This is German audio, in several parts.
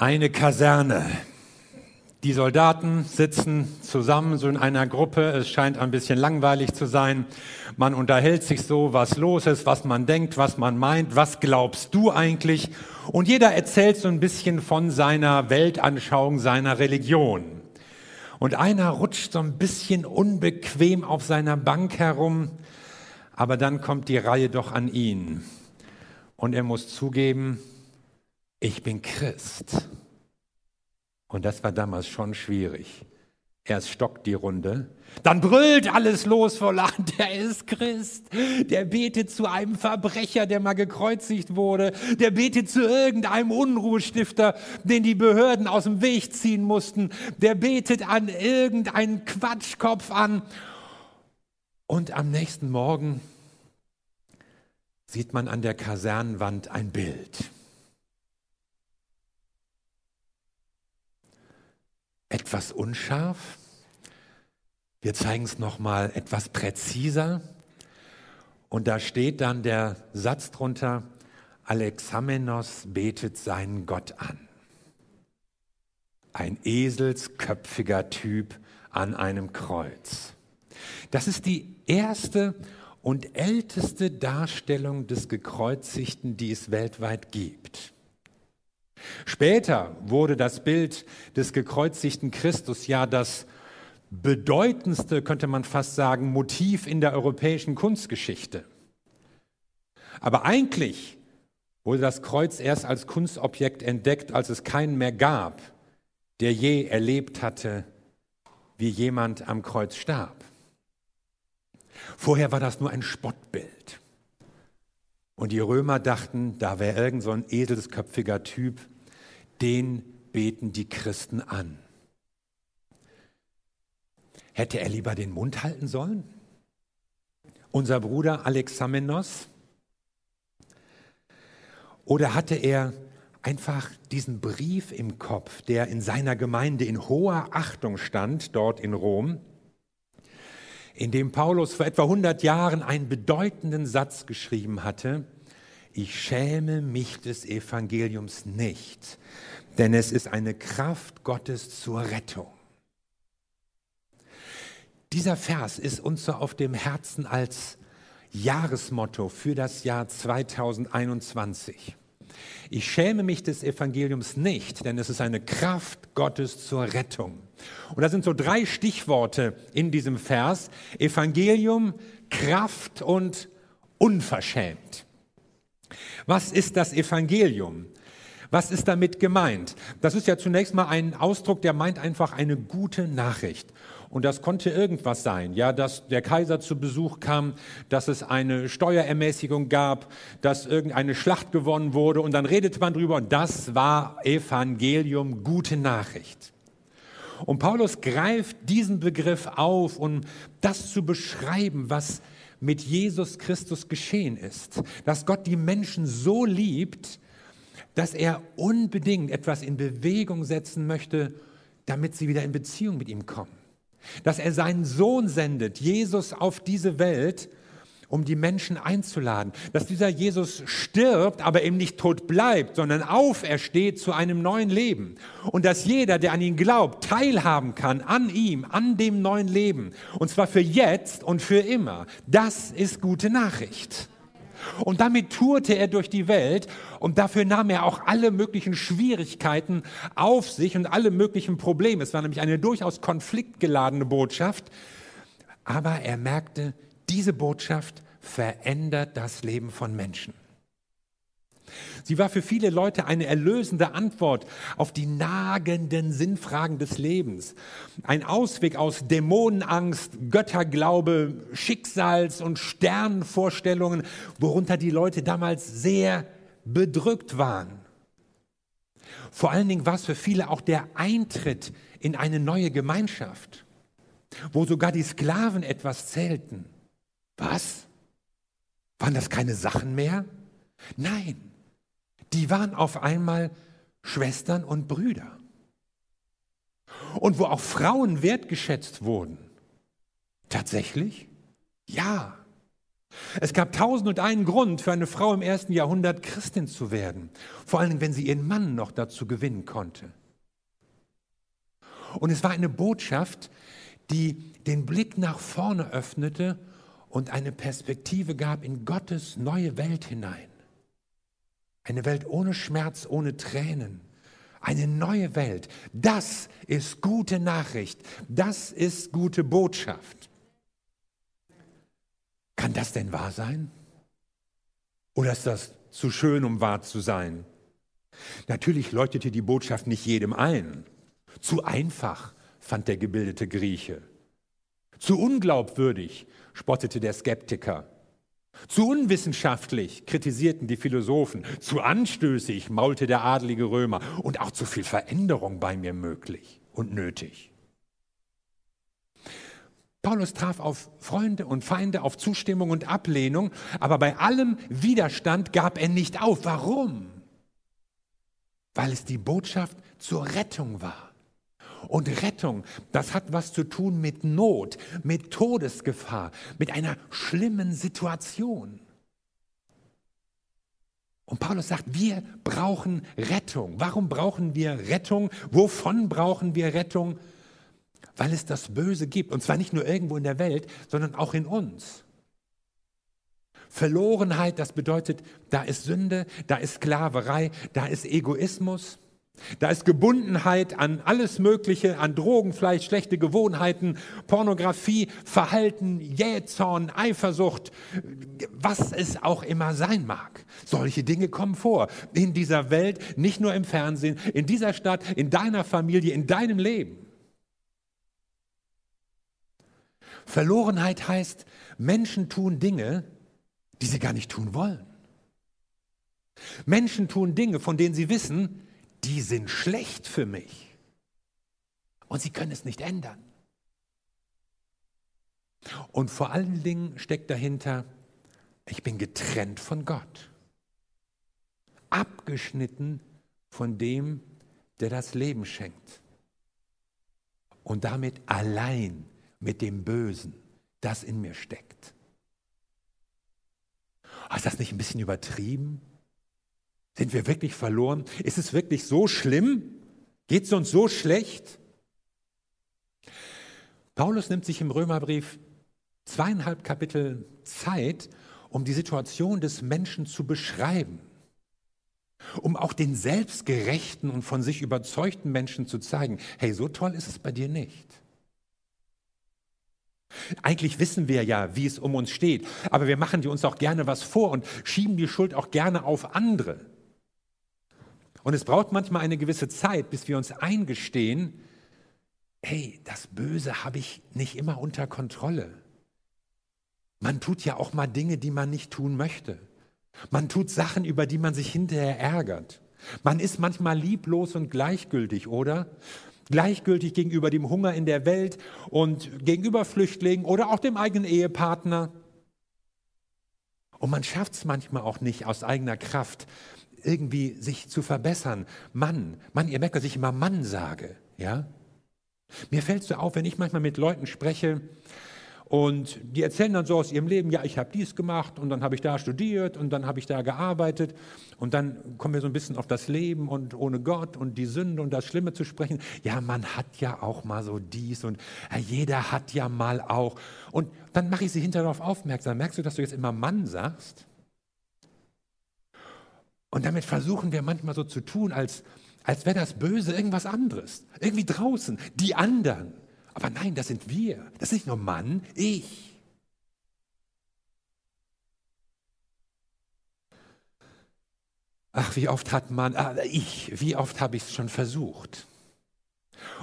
Eine Kaserne. Die Soldaten sitzen zusammen so in einer Gruppe. Es scheint ein bisschen langweilig zu sein. Man unterhält sich so, was los ist, was man denkt, was man meint. Was glaubst du eigentlich? Und jeder erzählt so ein bisschen von seiner Weltanschauung, seiner Religion. Und einer rutscht so ein bisschen unbequem auf seiner Bank herum. Aber dann kommt die Reihe doch an ihn. Und er muss zugeben, ich bin Christ. Und das war damals schon schwierig. Erst stockt die Runde, dann brüllt alles los vor Lachen, der ist Christ, der betet zu einem Verbrecher, der mal gekreuzigt wurde, der betet zu irgendeinem Unruhestifter, den die Behörden aus dem Weg ziehen mussten, der betet an irgendeinen Quatschkopf an. Und am nächsten Morgen sieht man an der Kasernenwand ein Bild. Etwas unscharf. Wir zeigen es nochmal etwas präziser. Und da steht dann der Satz drunter, Alexamenos betet seinen Gott an. Ein eselsköpfiger Typ an einem Kreuz. Das ist die erste und älteste Darstellung des Gekreuzigten, die es weltweit gibt. Später wurde das Bild des gekreuzigten Christus ja das bedeutendste, könnte man fast sagen, Motiv in der europäischen Kunstgeschichte. Aber eigentlich wurde das Kreuz erst als Kunstobjekt entdeckt, als es keinen mehr gab, der je erlebt hatte, wie jemand am Kreuz starb. Vorher war das nur ein Spottbild. Und die Römer dachten, da wäre irgend so ein edelsköpfiger Typ, den beten die Christen an. Hätte er lieber den Mund halten sollen? Unser Bruder Alexamenos? Oder hatte er einfach diesen Brief im Kopf, der in seiner Gemeinde in hoher Achtung stand, dort in Rom, in dem Paulus vor etwa 100 Jahren einen bedeutenden Satz geschrieben hatte, ich schäme mich des Evangeliums nicht, denn es ist eine Kraft Gottes zur Rettung. Dieser Vers ist uns so auf dem Herzen als Jahresmotto für das Jahr 2021. Ich schäme mich des Evangeliums nicht, denn es ist eine Kraft Gottes zur Rettung. Und da sind so drei Stichworte in diesem Vers. Evangelium, Kraft und unverschämt. Was ist das Evangelium? Was ist damit gemeint? Das ist ja zunächst mal ein Ausdruck, der meint einfach eine gute Nachricht. Und das konnte irgendwas sein, ja, dass der Kaiser zu Besuch kam, dass es eine Steuerermäßigung gab, dass irgendeine Schlacht gewonnen wurde und dann redete man drüber und das war Evangelium, gute Nachricht. Und Paulus greift diesen Begriff auf, um das zu beschreiben, was mit Jesus Christus geschehen ist. Dass Gott die Menschen so liebt, dass er unbedingt etwas in Bewegung setzen möchte, damit sie wieder in Beziehung mit ihm kommen. Dass er seinen Sohn sendet, Jesus auf diese Welt, um die Menschen einzuladen. Dass dieser Jesus stirbt, aber eben nicht tot bleibt, sondern aufersteht zu einem neuen Leben. Und dass jeder, der an ihn glaubt, teilhaben kann an ihm, an dem neuen Leben. Und zwar für jetzt und für immer. Das ist gute Nachricht. Und damit tourte er durch die Welt und dafür nahm er auch alle möglichen Schwierigkeiten auf sich und alle möglichen Probleme. Es war nämlich eine durchaus konfliktgeladene Botschaft. Aber er merkte, diese Botschaft verändert das Leben von Menschen. Sie war für viele Leute eine erlösende Antwort auf die nagenden Sinnfragen des Lebens. Ein Ausweg aus Dämonenangst, Götterglaube, Schicksals- und Sternenvorstellungen, worunter die Leute damals sehr bedrückt waren. Vor allen Dingen war es für viele auch der Eintritt in eine neue Gemeinschaft, wo sogar die Sklaven etwas zählten. Was? Waren das keine Sachen mehr? Nein, die waren auf einmal Schwestern und Brüder. Und wo auch Frauen wertgeschätzt wurden. Tatsächlich? Ja. Es gab tausend und einen Grund für eine Frau im ersten Jahrhundert Christin zu werden, vor allem wenn sie ihren Mann noch dazu gewinnen konnte. Und es war eine Botschaft, die den Blick nach vorne öffnete und eine Perspektive gab in Gottes neue Welt hinein. Eine Welt ohne Schmerz, ohne Tränen. Eine neue Welt. Das ist gute Nachricht. Das ist gute Botschaft. Kann das denn wahr sein? Oder ist das zu schön, um wahr zu sein? Natürlich leuchtete die Botschaft nicht jedem ein. Zu einfach, fand der gebildete Grieche. Zu unglaubwürdig, spottete der Skeptiker. Zu unwissenschaftlich, kritisierten die Philosophen. Zu anstößig, maulte der adlige Römer. Und auch zu viel Veränderung bei mir möglich und nötig. Paulus traf auf Freunde und Feinde, auf Zustimmung und Ablehnung, aber bei allem Widerstand gab er nicht auf. Warum? Weil es die Botschaft zur Rettung war. Und Rettung, das hat was zu tun mit Not, mit Todesgefahr, mit einer schlimmen Situation. Und Paulus sagt, wir brauchen Rettung. Warum brauchen wir Rettung? Wovon brauchen wir Rettung? Weil es das Böse gibt. Und zwar nicht nur irgendwo in der Welt, sondern auch in uns. Verlorenheit, das bedeutet, da ist Sünde, da ist Sklaverei, da ist Egoismus. Da ist Gebundenheit an alles Mögliche, an Drogen, vielleicht schlechte Gewohnheiten, Pornografie, Verhalten, Jähzorn, Eifersucht, was es auch immer sein mag. Solche Dinge kommen vor in dieser Welt, nicht nur im Fernsehen, in dieser Stadt, in deiner Familie, in deinem Leben. Verlorenheit heißt, Menschen tun Dinge, die sie gar nicht tun wollen. Menschen tun Dinge, von denen sie wissen, die sind schlecht für mich. Und sie können es nicht ändern. Und vor allen Dingen steckt dahinter, ich bin getrennt von Gott. Abgeschnitten von dem, der das Leben schenkt. Und damit allein mit dem Bösen, das in mir steckt. Ist das nicht ein bisschen übertrieben? Sind wir wirklich verloren? Ist es wirklich so schlimm? Geht es uns so schlecht? Paulus nimmt sich im Römerbrief zweieinhalb Kapitel Zeit, um die Situation des Menschen zu beschreiben, um auch den selbstgerechten und von sich überzeugten Menschen zu zeigen, hey, so toll ist es bei dir nicht. Eigentlich wissen wir ja, wie es um uns steht, aber wir machen uns auch gerne was vor und schieben die Schuld auch gerne auf andere. Und es braucht manchmal eine gewisse Zeit, bis wir uns eingestehen, hey, das Böse habe ich nicht immer unter Kontrolle. Man tut ja auch mal Dinge, die man nicht tun möchte. Man tut Sachen, über die man sich hinterher ärgert. Man ist manchmal lieblos und gleichgültig, oder? Gleichgültig gegenüber dem Hunger in der Welt und gegenüber Flüchtlingen oder auch dem eigenen Ehepartner. Und man schafft es manchmal auch nicht aus eigener Kraft, irgendwie sich zu verbessern. Mann, Mann, ihr merkt, dass ich immer Mann sage, ja? Mir fällt so auf, wenn ich manchmal mit Leuten spreche und die erzählen dann so aus ihrem Leben, ja, ich habe dies gemacht und dann habe ich da studiert und dann habe ich da gearbeitet und dann kommen wir so ein bisschen auf das Leben und ohne Gott und die Sünde und das Schlimme zu sprechen. Ja, man hat ja auch mal so dies und ja, jeder hat ja mal auch. Und dann mache ich sie hinterher darauf aufmerksam. Merkst du, dass du jetzt immer Mann sagst? Und damit versuchen wir manchmal so zu tun, als, als wäre das Böse irgendwas anderes. Irgendwie draußen, die anderen. Aber nein, das sind wir. Das ist nicht nur Mann, ich. Ach, wie oft hat man, ah, ich, wie oft habe ich es schon versucht.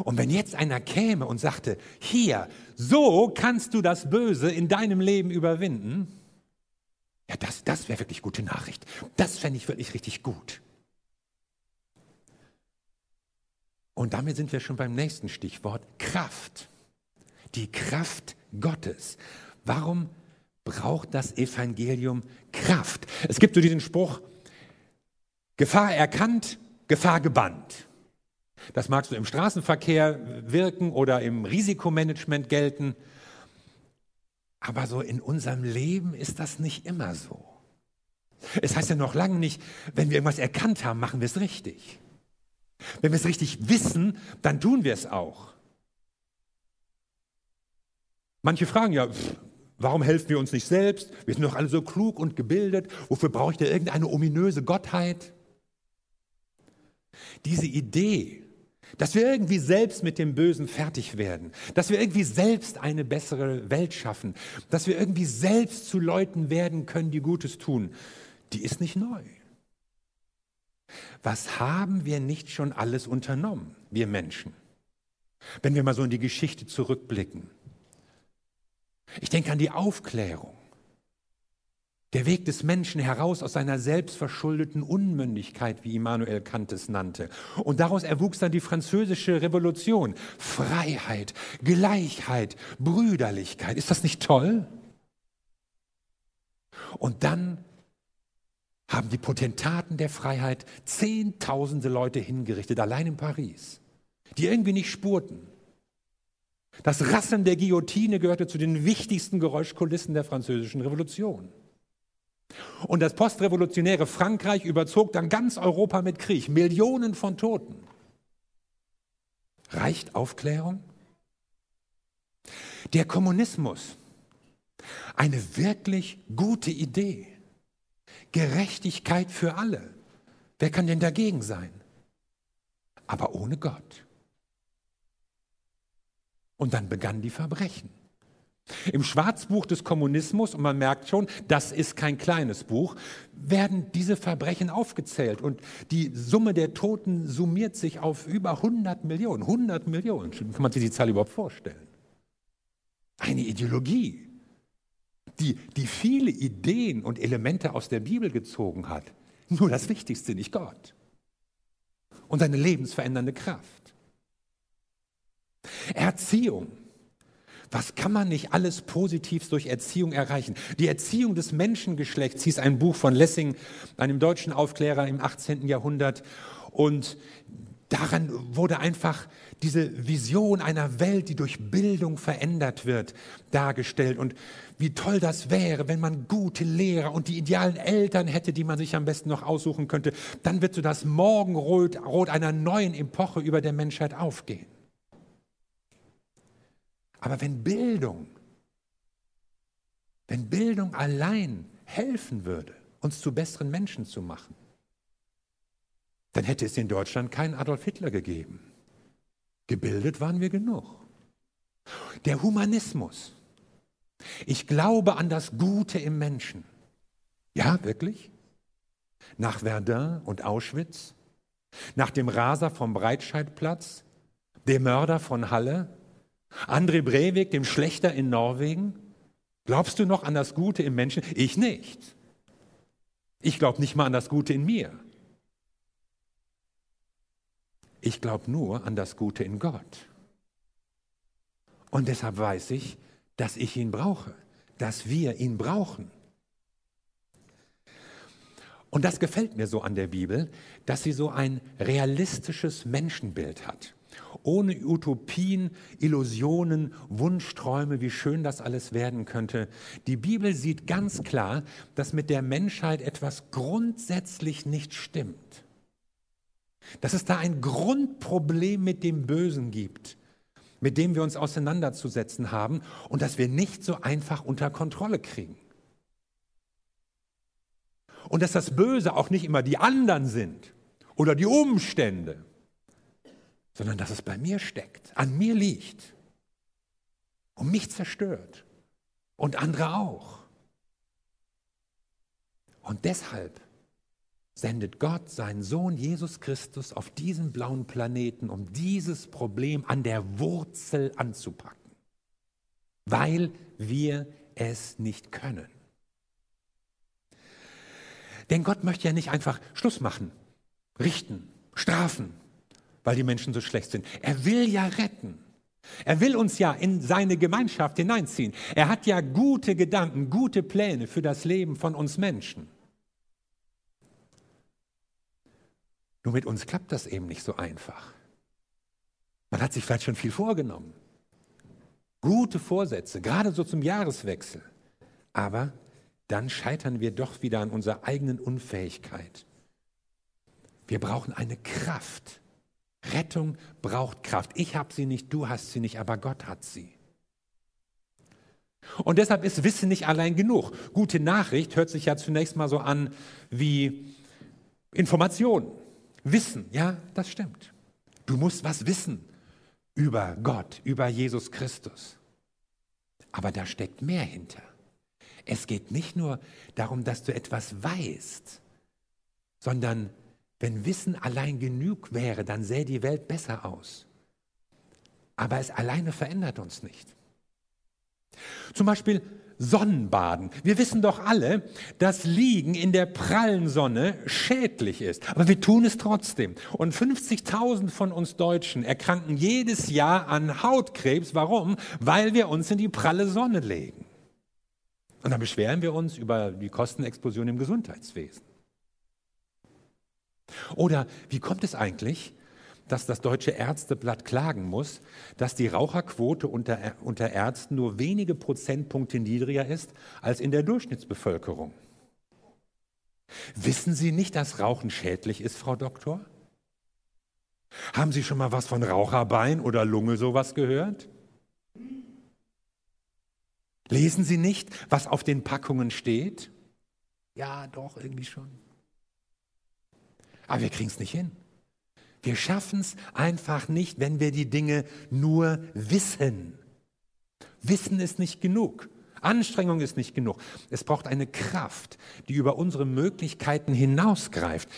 Und wenn jetzt einer käme und sagte, hier, so kannst du das Böse in deinem Leben überwinden, ja, das, das wäre wirklich gute Nachricht. Das fände ich wirklich richtig gut. Und damit sind wir schon beim nächsten Stichwort, Kraft. Die Kraft Gottes. Warum braucht das Evangelium Kraft? Es gibt so diesen Spruch, Gefahr erkannt, Gefahr gebannt. Das mag so im Straßenverkehr wirken oder im Risikomanagement gelten. Aber so in unserem Leben ist das nicht immer so. Es heißt ja noch lange nicht, wenn wir irgendwas erkannt haben, machen wir es richtig. Wenn wir es richtig wissen, dann tun wir es auch. Manche fragen ja, warum helfen wir uns nicht selbst? Wir sind doch alle so klug und gebildet. Wofür brauche ich da irgendeine ominöse Gottheit? Diese Idee, dass wir irgendwie selbst mit dem Bösen fertig werden, dass wir irgendwie selbst eine bessere Welt schaffen, dass wir irgendwie selbst zu Leuten werden können, die Gutes tun, die ist nicht neu. Was haben wir nicht schon alles unternommen, wir Menschen? Wenn wir mal so in die Geschichte zurückblicken. Ich denke an die Aufklärung. Der Weg des Menschen heraus aus seiner selbstverschuldeten Unmündigkeit, wie Immanuel Kant es nannte. Und daraus erwuchs dann die französische Revolution. Freiheit, Gleichheit, Brüderlichkeit. Ist das nicht toll? Und dann haben die Potentaten der Freiheit zehntausende Leute hingerichtet, allein in Paris, die irgendwie nicht spurten. Das Rasseln der Guillotine gehörte zu den wichtigsten Geräuschkulissen der französischen Revolution. Und das postrevolutionäre Frankreich überzog dann ganz Europa mit Krieg, Millionen von Toten. Reicht Aufklärung? Der Kommunismus, eine wirklich gute Idee. Gerechtigkeit für alle. Wer kann denn dagegen sein? Aber ohne Gott. Und dann begannen die Verbrechen. Im Schwarzbuch des Kommunismus, und man merkt schon, das ist kein kleines Buch, werden diese Verbrechen aufgezählt und die Summe der Toten summiert sich auf über 100 Millionen. 100 Millionen, kann man sich die Zahl überhaupt vorstellen? Eine Ideologie, die, die viele Ideen und Elemente aus der Bibel gezogen hat. Nur das Wichtigste, nicht Gott. Und seine lebensverändernde Kraft. Erziehung. Was kann man nicht alles Positives durch Erziehung erreichen? Die Erziehung des Menschengeschlechts hieß ein Buch von Lessing, einem deutschen Aufklärer im 18. Jahrhundert. Und daran wurde einfach diese Vision einer Welt, die durch Bildung verändert wird, dargestellt. Und wie toll das wäre, wenn man gute Lehrer und die idealen Eltern hätte, die man sich am besten noch aussuchen könnte. Dann wird so das Morgenrot Rot einer neuen Epoche über der Menschheit aufgehen. Aber wenn Bildung, wenn Bildung allein helfen würde, uns zu besseren Menschen zu machen, dann hätte es in Deutschland keinen Adolf Hitler gegeben. Gebildet waren wir genug. Der Humanismus. Ich glaube an das Gute im Menschen. Ja, wirklich? Nach Verdun und Auschwitz? Nach dem Raser vom Breitscheidplatz? Dem Mörder von Halle? André Breivik, dem Schlechter in Norwegen? Glaubst du noch an das Gute im Menschen? Ich nicht. Ich glaube nicht mal an das Gute in mir. Ich glaube nur an das Gute in Gott. Und deshalb weiß ich, dass ich ihn brauche, dass wir ihn brauchen. Und das gefällt mir so an der Bibel, dass sie so ein realistisches Menschenbild hat. Ohne Utopien, Illusionen, Wunschträume, wie schön das alles werden könnte. Die Bibel sieht ganz klar, dass mit der Menschheit etwas grundsätzlich nicht stimmt dass es da ein Grundproblem mit dem Bösen gibt, mit dem wir uns auseinanderzusetzen haben und das wir nicht so einfach unter Kontrolle kriegen. Und dass das Böse auch nicht immer die anderen sind oder die Umstände, sondern dass es bei mir steckt, an mir liegt und mich zerstört und andere auch. Und deshalb sendet Gott seinen Sohn Jesus Christus auf diesen blauen Planeten, um dieses Problem an der Wurzel anzupacken, weil wir es nicht können. Denn Gott möchte ja nicht einfach Schluss machen, richten, strafen, weil die Menschen so schlecht sind. Er will ja retten. Er will uns ja in seine Gemeinschaft hineinziehen. Er hat ja gute Gedanken, gute Pläne für das Leben von uns Menschen. Nur mit uns klappt das eben nicht so einfach. Man hat sich vielleicht schon viel vorgenommen. Gute Vorsätze, gerade so zum Jahreswechsel. Aber dann scheitern wir doch wieder an unserer eigenen Unfähigkeit. Wir brauchen eine Kraft. Rettung braucht Kraft. Ich habe sie nicht, du hast sie nicht, aber Gott hat sie. Und deshalb ist Wissen nicht allein genug. Gute Nachricht hört sich ja zunächst mal so an wie Information. Wissen, ja, das stimmt. Du musst was wissen über Gott, über Jesus Christus. Aber da steckt mehr hinter. Es geht nicht nur darum, dass du etwas weißt, sondern wenn Wissen allein genug wäre, dann sähe die Welt besser aus. Aber es alleine verändert uns nicht. Zum Beispiel Sonnenbaden. Wir wissen doch alle, dass Liegen in der prallen Sonne schädlich ist. Aber wir tun es trotzdem. Und 50.000 von uns Deutschen erkranken jedes Jahr an Hautkrebs. Warum? Weil wir uns in die pralle Sonne legen. Und dann beschweren wir uns über die Kostenexplosion im Gesundheitswesen. Oder wie kommt es eigentlich, dass das Deutsche Ärzteblatt klagen muss, dass die Raucherquote unter, unter Ärzten nur wenige Prozentpunkte niedriger ist als in der Durchschnittsbevölkerung. Wissen Sie nicht, dass Rauchen schädlich ist, Frau Doktor? Haben Sie schon mal was von Raucherbein oder Lunge sowas gehört? Lesen Sie nicht, was auf den Packungen steht? Ja, doch, irgendwie schon. Aber wir kriegen es nicht hin. Wir schaffen es einfach nicht, wenn wir die Dinge nur wissen. Wissen ist nicht genug. Anstrengung ist nicht genug. Es braucht eine Kraft, die über unsere Möglichkeiten hinausgreift,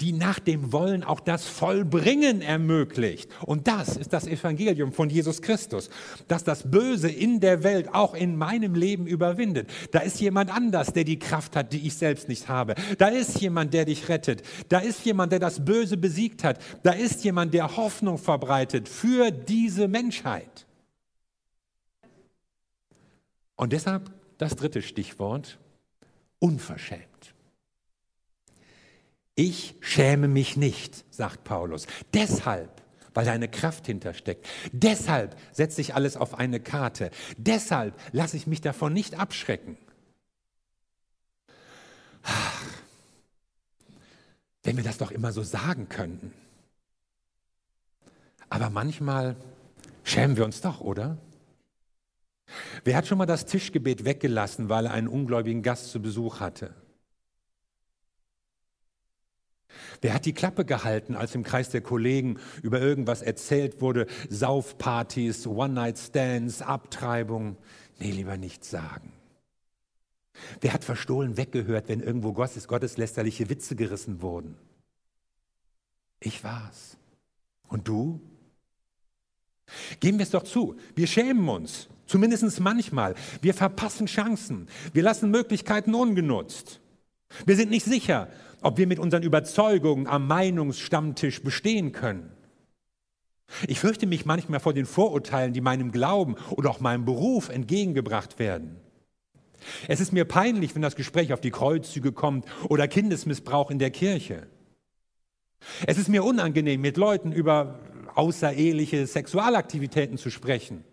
die nach dem Wollen auch das Vollbringen ermöglicht. Und das ist das Evangelium von Jesus Christus, dass das Böse in der Welt auch in meinem Leben überwindet. Da ist jemand anders, der die Kraft hat, die ich selbst nicht habe. Da ist jemand, der dich rettet. Da ist jemand, der das Böse besiegt hat. Da ist jemand, der Hoffnung verbreitet für diese Menschheit. Und deshalb das dritte Stichwort, unverschämt. Ich schäme mich nicht, sagt Paulus. Deshalb, weil da eine Kraft hintersteckt. Deshalb setze ich alles auf eine Karte. Deshalb lasse ich mich davon nicht abschrecken. Ach, wenn wir das doch immer so sagen könnten. Aber manchmal schämen wir uns doch, oder? Wer hat schon mal das Tischgebet weggelassen, weil er einen ungläubigen Gast zu Besuch hatte? Wer hat die Klappe gehalten, als im Kreis der Kollegen über irgendwas erzählt wurde? Saufpartys, One-Night-Stands, Abtreibung? Nee, lieber nichts sagen. Wer hat verstohlen weggehört, wenn irgendwo Gottes, gotteslästerliche Witze gerissen wurden? Ich war's. Und du? Geben wir es doch zu, wir schämen uns. Zumindest manchmal. Wir verpassen Chancen. Wir lassen Möglichkeiten ungenutzt. Wir sind nicht sicher, ob wir mit unseren Überzeugungen am Meinungsstammtisch bestehen können. Ich fürchte mich manchmal vor den Vorurteilen, die meinem Glauben oder auch meinem Beruf entgegengebracht werden. Es ist mir peinlich, wenn das Gespräch auf die Kreuzzüge kommt oder Kindesmissbrauch in der Kirche. Es ist mir unangenehm, mit Leuten über außereheliche Sexualaktivitäten zu sprechen.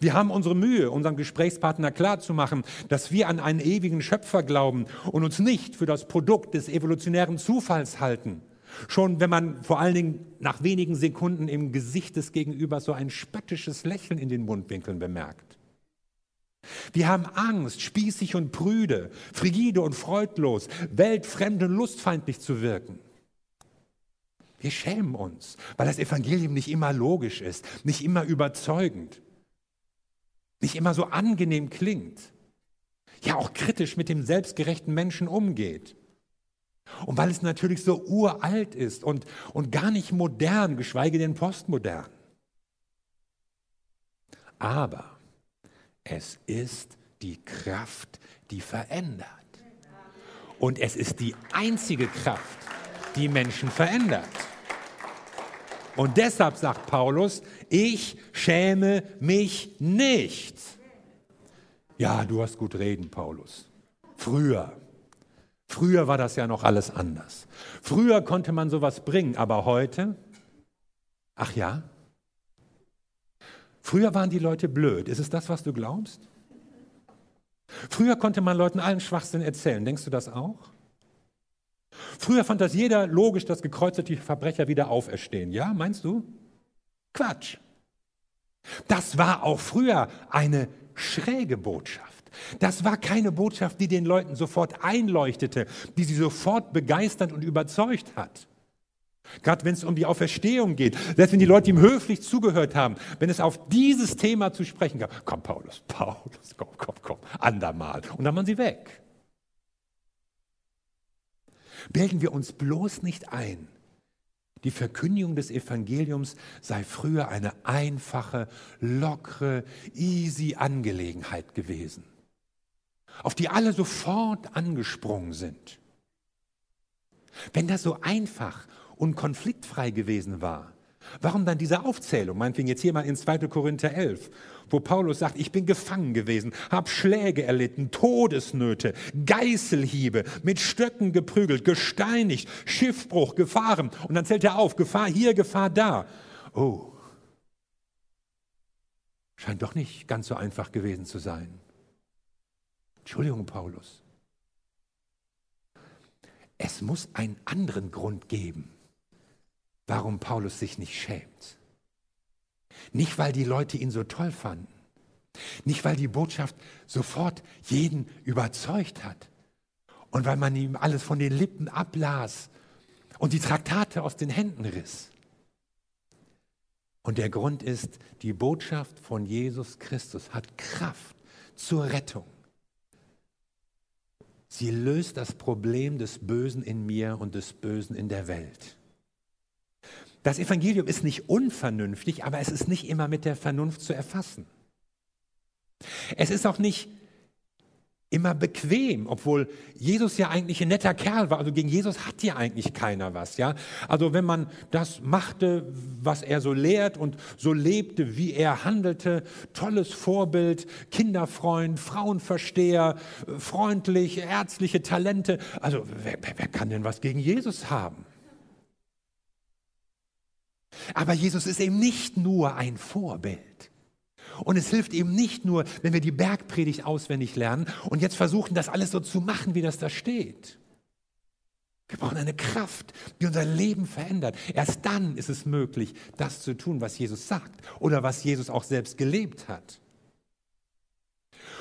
Wir haben unsere Mühe, unserem Gesprächspartner klarzumachen, dass wir an einen ewigen Schöpfer glauben und uns nicht für das Produkt des evolutionären Zufalls halten. Schon wenn man vor allen Dingen nach wenigen Sekunden im Gesicht des Gegenübers so ein spöttisches Lächeln in den Mundwinkeln bemerkt. Wir haben Angst, spießig und prüde, frigide und freudlos, weltfremd und lustfeindlich zu wirken. Wir schämen uns, weil das Evangelium nicht immer logisch ist, nicht immer überzeugend nicht immer so angenehm klingt, ja auch kritisch mit dem selbstgerechten Menschen umgeht. Und weil es natürlich so uralt ist und, und gar nicht modern, geschweige denn postmodern. Aber es ist die Kraft, die verändert. Und es ist die einzige Kraft, die Menschen verändert. Und deshalb sagt Paulus, ich schäme mich nicht. Ja, du hast gut reden, Paulus. Früher. Früher war das ja noch alles anders. Früher konnte man sowas bringen, aber heute, ach ja, Früher waren die Leute blöd. Ist es das, was du glaubst? Früher konnte man Leuten allen Schwachsinn erzählen. Denkst du das auch? Früher fand das jeder logisch, dass gekreuzigte Verbrecher wieder auferstehen. Ja, meinst du? Quatsch. Das war auch früher eine schräge Botschaft. Das war keine Botschaft, die den Leuten sofort einleuchtete, die sie sofort begeistert und überzeugt hat. Gerade wenn es um die Auferstehung geht, selbst wenn die Leute ihm höflich zugehört haben, wenn es auf dieses Thema zu sprechen gab, komm Paulus, Paulus, komm, komm, komm, andermal. Und dann waren sie weg. Bilden wir uns bloß nicht ein, die Verkündigung des Evangeliums sei früher eine einfache, lockere, easy Angelegenheit gewesen, auf die alle sofort angesprungen sind. Wenn das so einfach und konfliktfrei gewesen war, warum dann diese Aufzählung? Meinetwegen jetzt hier mal in 2. Korinther 11 wo Paulus sagt, ich bin gefangen gewesen, habe Schläge erlitten, Todesnöte, Geißelhiebe, mit Stöcken geprügelt, gesteinigt, Schiffbruch, Gefahren. Und dann zählt er auf, Gefahr hier, Gefahr da. Oh, scheint doch nicht ganz so einfach gewesen zu sein. Entschuldigung, Paulus. Es muss einen anderen Grund geben, warum Paulus sich nicht schämt. Nicht, weil die Leute ihn so toll fanden. Nicht, weil die Botschaft sofort jeden überzeugt hat. Und weil man ihm alles von den Lippen ablas und die Traktate aus den Händen riss. Und der Grund ist, die Botschaft von Jesus Christus hat Kraft zur Rettung. Sie löst das Problem des Bösen in mir und des Bösen in der Welt. Das Evangelium ist nicht unvernünftig, aber es ist nicht immer mit der Vernunft zu erfassen. Es ist auch nicht immer bequem, obwohl Jesus ja eigentlich ein netter Kerl war. Also gegen Jesus hat ja eigentlich keiner was, ja. Also wenn man das machte, was er so lehrt und so lebte, wie er handelte, tolles Vorbild, Kinderfreund, Frauenversteher, freundlich, ärztliche Talente. Also wer, wer kann denn was gegen Jesus haben? Aber Jesus ist eben nicht nur ein Vorbild. Und es hilft eben nicht nur, wenn wir die Bergpredigt auswendig lernen und jetzt versuchen, das alles so zu machen, wie das da steht. Wir brauchen eine Kraft, die unser Leben verändert. Erst dann ist es möglich, das zu tun, was Jesus sagt oder was Jesus auch selbst gelebt hat.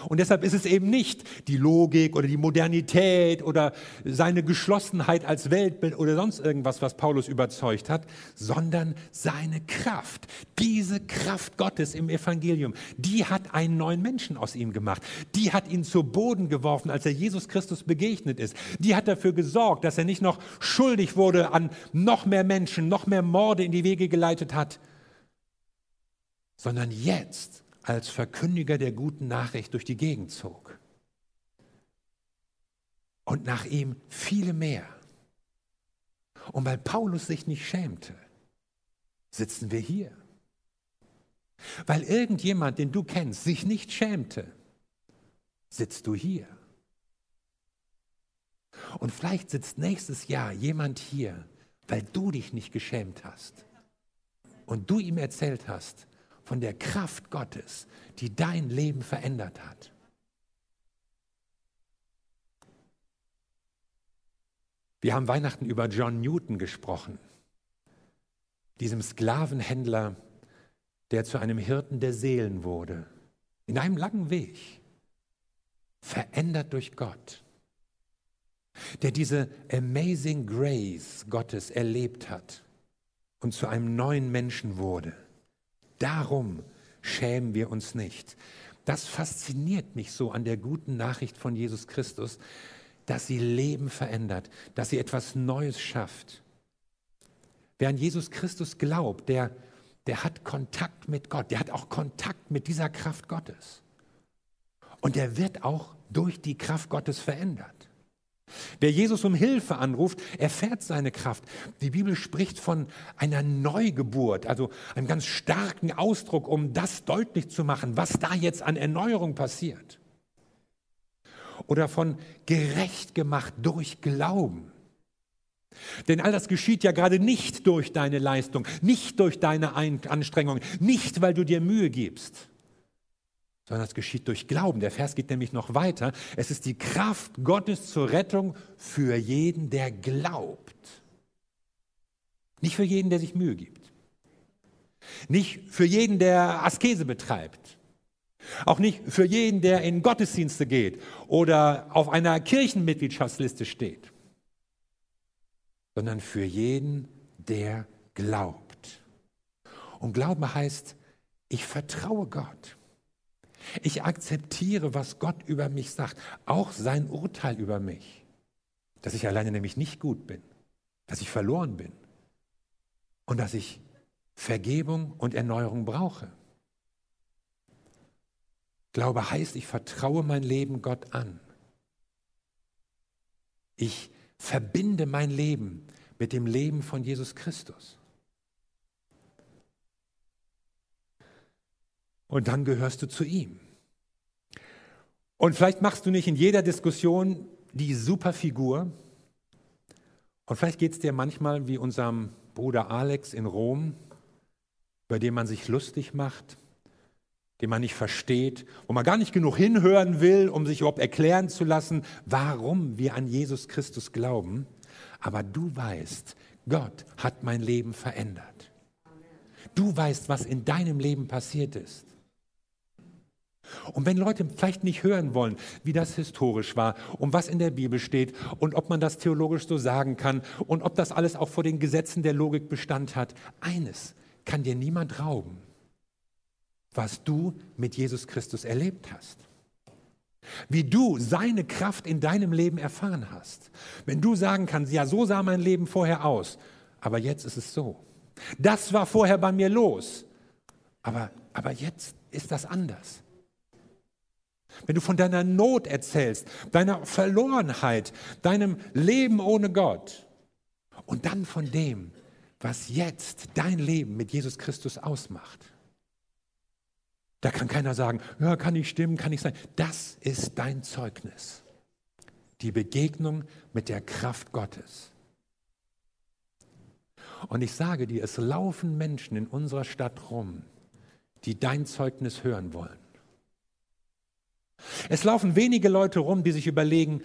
Und deshalb ist es eben nicht die Logik oder die Modernität oder seine Geschlossenheit als Weltbild oder sonst irgendwas, was Paulus überzeugt hat, sondern seine Kraft. Diese Kraft Gottes im Evangelium, die hat einen neuen Menschen aus ihm gemacht. Die hat ihn zu Boden geworfen, als er Jesus Christus begegnet ist. Die hat dafür gesorgt, dass er nicht noch schuldig wurde an noch mehr Menschen, noch mehr Morde in die Wege geleitet hat, sondern jetzt als Verkündiger der guten Nachricht durch die Gegend zog. Und nach ihm viele mehr. Und weil Paulus sich nicht schämte, sitzen wir hier. Weil irgendjemand, den du kennst, sich nicht schämte, sitzt du hier. Und vielleicht sitzt nächstes Jahr jemand hier, weil du dich nicht geschämt hast und du ihm erzählt hast, von der Kraft Gottes, die dein Leben verändert hat. Wir haben Weihnachten über John Newton gesprochen, diesem Sklavenhändler, der zu einem Hirten der Seelen wurde, in einem langen Weg, verändert durch Gott, der diese Amazing Grace Gottes erlebt hat und zu einem neuen Menschen wurde. Darum schämen wir uns nicht. Das fasziniert mich so an der guten Nachricht von Jesus Christus, dass sie Leben verändert, dass sie etwas Neues schafft. Wer an Jesus Christus glaubt, der, der hat Kontakt mit Gott, der hat auch Kontakt mit dieser Kraft Gottes. Und der wird auch durch die Kraft Gottes verändert. Wer Jesus um Hilfe anruft, erfährt seine Kraft. Die Bibel spricht von einer Neugeburt, also einem ganz starken Ausdruck, um das deutlich zu machen, was da jetzt an Erneuerung passiert. Oder von gerecht gemacht durch Glauben. Denn all das geschieht ja gerade nicht durch deine Leistung, nicht durch deine Anstrengung, nicht weil du dir Mühe gibst, sondern es geschieht durch Glauben. Der Vers geht nämlich noch weiter. Es ist die Kraft Gottes zur Rettung für jeden, der glaubt. Nicht für jeden, der sich Mühe gibt. Nicht für jeden, der Askese betreibt. Auch nicht für jeden, der in Gottesdienste geht oder auf einer Kirchenmitgliedschaftsliste steht, sondern für jeden, der glaubt. Und Glaube heißt, ich vertraue Gott. Ich akzeptiere, was Gott über mich sagt, auch sein Urteil über mich, dass ich alleine nämlich nicht gut bin, dass ich verloren bin und dass ich Vergebung und Erneuerung brauche. Glaube heißt, ich vertraue mein Leben Gott an. Ich verbinde mein Leben mit dem Leben von Jesus Christus. Und dann gehörst du zu ihm. Und vielleicht machst du nicht in jeder Diskussion die Superfigur. Und vielleicht geht es dir manchmal wie unserem Bruder Alex in Rom, über den man sich lustig macht, den man nicht versteht, wo man gar nicht genug hinhören will, um sich überhaupt erklären zu lassen, warum wir an Jesus Christus glauben. Aber du weißt, Gott hat mein Leben verändert. Du weißt, was in deinem Leben passiert ist. Und wenn Leute vielleicht nicht hören wollen, wie das historisch war und was in der Bibel steht und ob man das theologisch so sagen kann und ob das alles auch vor den Gesetzen der Logik Bestand hat, eines, kann dir niemand rauben, was du mit Jesus Christus erlebt hast. Wie du seine Kraft in deinem Leben erfahren hast. Wenn du sagen kannst, ja, so sah mein Leben vorher aus, aber jetzt ist es so. Das war vorher bei mir los, aber, aber jetzt ist das anders. Wenn du von deiner Not erzählst, deiner Verlorenheit, deinem Leben ohne Gott und dann von dem, was jetzt dein Leben mit Jesus Christus ausmacht. Da kann keiner sagen, ja, kann nicht stimmen, kann nicht sein. Das ist dein Zeugnis. Die Begegnung mit der Kraft Gottes. Und ich sage dir, es laufen Menschen in unserer Stadt rum, die dein Zeugnis hören wollen. Es laufen wenige Leute rum, die sich überlegen,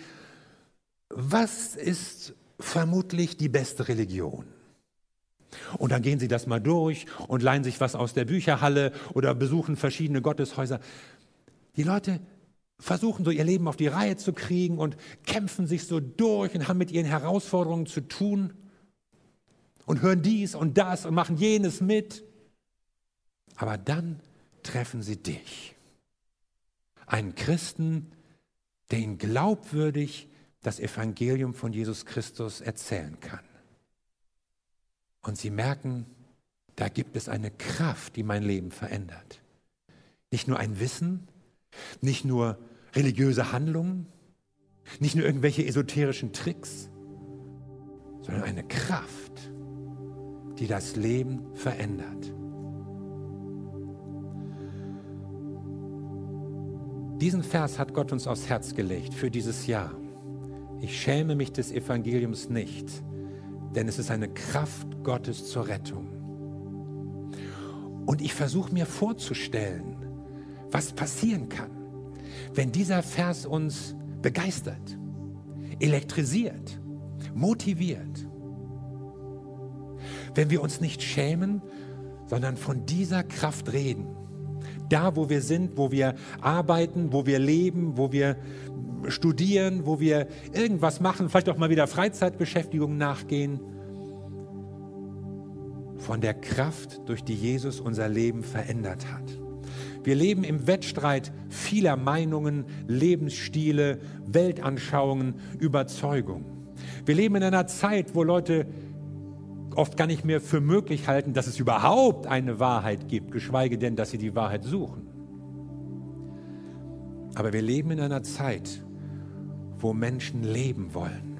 was ist vermutlich die beste Religion? Und dann gehen sie das mal durch und leihen sich was aus der Bücherhalle oder besuchen verschiedene Gotteshäuser. Die Leute versuchen so ihr Leben auf die Reihe zu kriegen und kämpfen sich so durch und haben mit ihren Herausforderungen zu tun und hören dies und das und machen jenes mit. Aber dann treffen sie dich. Einen Christen, der ihnen glaubwürdig das Evangelium von Jesus Christus erzählen kann. Und sie merken, da gibt es eine Kraft, die mein Leben verändert. Nicht nur ein Wissen, nicht nur religiöse Handlungen, nicht nur irgendwelche esoterischen Tricks, sondern eine Kraft, die das Leben verändert. Diesen Vers hat Gott uns aufs Herz gelegt für dieses Jahr. Ich schäme mich des Evangeliums nicht, denn es ist eine Kraft Gottes zur Rettung. Und ich versuche mir vorzustellen, was passieren kann, wenn dieser Vers uns begeistert, elektrisiert, motiviert. Wenn wir uns nicht schämen, sondern von dieser Kraft reden. Da, wo wir sind, wo wir arbeiten, wo wir leben, wo wir studieren, wo wir irgendwas machen, vielleicht auch mal wieder Freizeitbeschäftigungen nachgehen von der Kraft, durch die Jesus unser Leben verändert hat. Wir leben im Wettstreit vieler Meinungen, Lebensstile, Weltanschauungen, Überzeugungen. Wir leben in einer Zeit, wo Leute oft gar nicht mehr für möglich halten, dass es überhaupt eine Wahrheit gibt, geschweige denn, dass sie die Wahrheit suchen. Aber wir leben in einer Zeit, wo Menschen leben wollen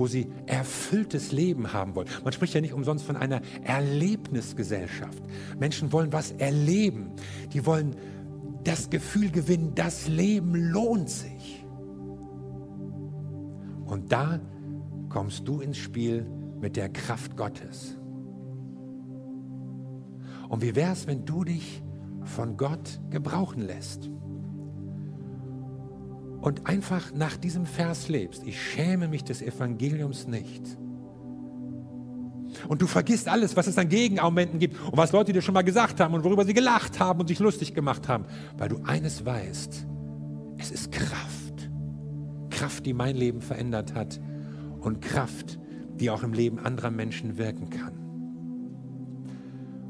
wo sie erfülltes Leben haben wollen. Man spricht ja nicht umsonst von einer Erlebnisgesellschaft. Menschen wollen was erleben. Die wollen das Gefühl gewinnen, das Leben lohnt sich. Und da kommst du ins Spiel mit der Kraft Gottes. Und wie wäre es, wenn du dich von Gott gebrauchen lässt? Und einfach nach diesem Vers lebst. Ich schäme mich des Evangeliums nicht. Und du vergisst alles, was es an Gegenargumenten gibt und was Leute dir schon mal gesagt haben und worüber sie gelacht haben und sich lustig gemacht haben, weil du eines weißt, es ist Kraft. Kraft, die mein Leben verändert hat und Kraft, die auch im Leben anderer Menschen wirken kann.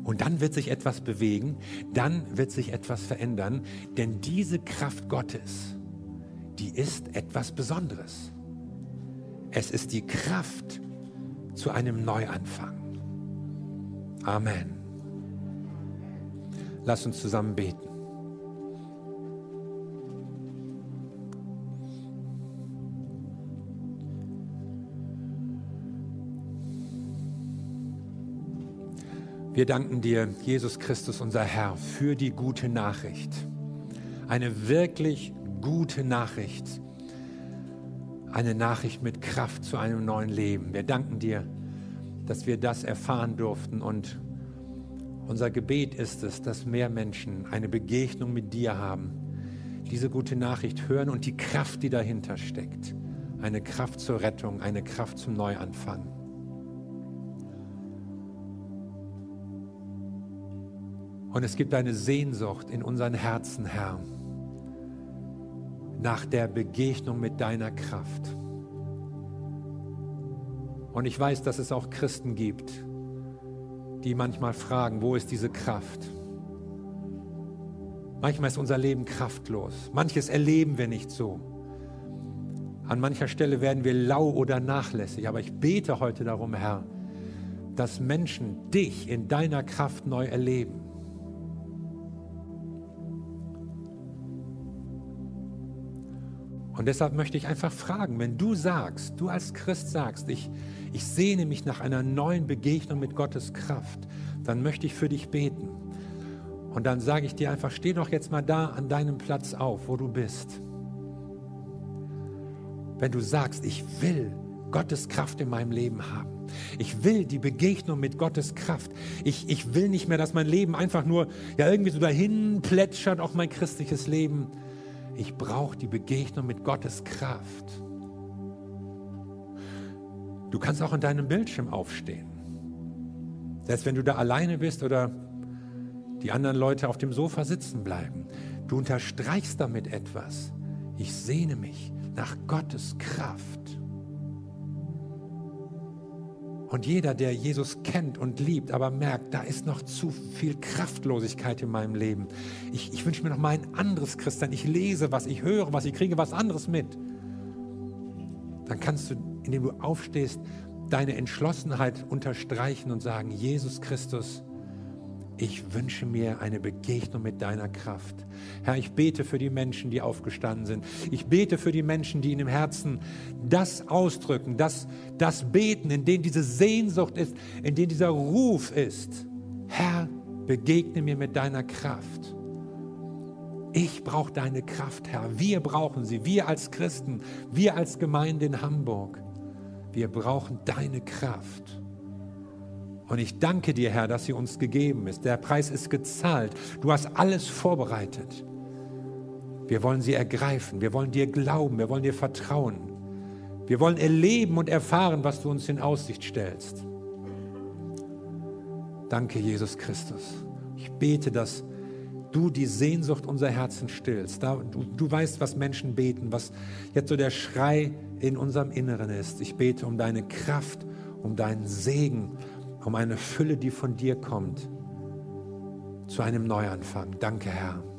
Und dann wird sich etwas bewegen, dann wird sich etwas verändern, denn diese Kraft Gottes, die ist etwas Besonderes. Es ist die Kraft zu einem Neuanfang. Amen. Lass uns zusammen beten. Wir danken dir, Jesus Christus, unser Herr, für die gute Nachricht. Eine wirklich gute Nachricht. Eine Nachricht mit Kraft zu einem neuen Leben. Wir danken dir, dass wir das erfahren durften und unser Gebet ist es, dass mehr Menschen eine Begegnung mit dir haben, diese gute Nachricht hören und die Kraft, die dahinter steckt. Eine Kraft zur Rettung, eine Kraft zum Neuanfang. Und es gibt eine Sehnsucht in unseren Herzen, Herr, nach der Begegnung mit deiner Kraft. Und ich weiß, dass es auch Christen gibt, die manchmal fragen, wo ist diese Kraft? Manchmal ist unser Leben kraftlos. Manches erleben wir nicht so. An mancher Stelle werden wir lau oder nachlässig. Aber ich bete heute darum, Herr, dass Menschen dich in deiner Kraft neu erleben. Und deshalb möchte ich einfach fragen, wenn du sagst, du als Christ sagst, ich, ich sehne mich nach einer neuen Begegnung mit Gottes Kraft, dann möchte ich für dich beten. Und dann sage ich dir einfach, steh doch jetzt mal da an deinem Platz auf, wo du bist. Wenn du sagst, ich will Gottes Kraft in meinem Leben haben. Ich will die Begegnung mit Gottes Kraft. Ich, ich will nicht mehr, dass mein Leben einfach nur ja irgendwie so dahin plätschert, auch mein christliches Leben ich brauche die Begegnung mit Gottes Kraft. Du kannst auch an deinem Bildschirm aufstehen. Selbst wenn du da alleine bist oder die anderen Leute auf dem Sofa sitzen bleiben. Du unterstreichst damit etwas. Ich sehne mich nach Gottes Kraft. Und jeder, der Jesus kennt und liebt, aber merkt, da ist noch zu viel Kraftlosigkeit in meinem Leben. Ich, ich wünsche mir noch mal ein anderes Christsein. Ich lese was, ich höre was, ich kriege was anderes mit. Dann kannst du, indem du aufstehst, deine Entschlossenheit unterstreichen und sagen, Jesus Christus, ich wünsche mir eine Begegnung mit deiner Kraft. Herr, ich bete für die Menschen, die aufgestanden sind. Ich bete für die Menschen, die in dem Herzen das ausdrücken, das, das beten, in denen diese Sehnsucht ist, in denen dieser Ruf ist. Herr, begegne mir mit deiner Kraft. Ich brauche deine Kraft, Herr. Wir brauchen sie. Wir als Christen, wir als Gemeinde in Hamburg. Wir brauchen deine Kraft. Und ich danke dir, Herr, dass sie uns gegeben ist. Der Preis ist gezahlt. Du hast alles vorbereitet. Wir wollen sie ergreifen. Wir wollen dir glauben. Wir wollen dir vertrauen. Wir wollen erleben und erfahren, was du uns in Aussicht stellst. Danke, Jesus Christus. Ich bete, dass du die Sehnsucht unserer Herzen stillst. Da, du, du weißt, was Menschen beten, was jetzt so der Schrei in unserem Inneren ist. Ich bete um deine Kraft, um deinen Segen, um eine Fülle, die von dir kommt, zu einem Neuanfang. Danke, Herr.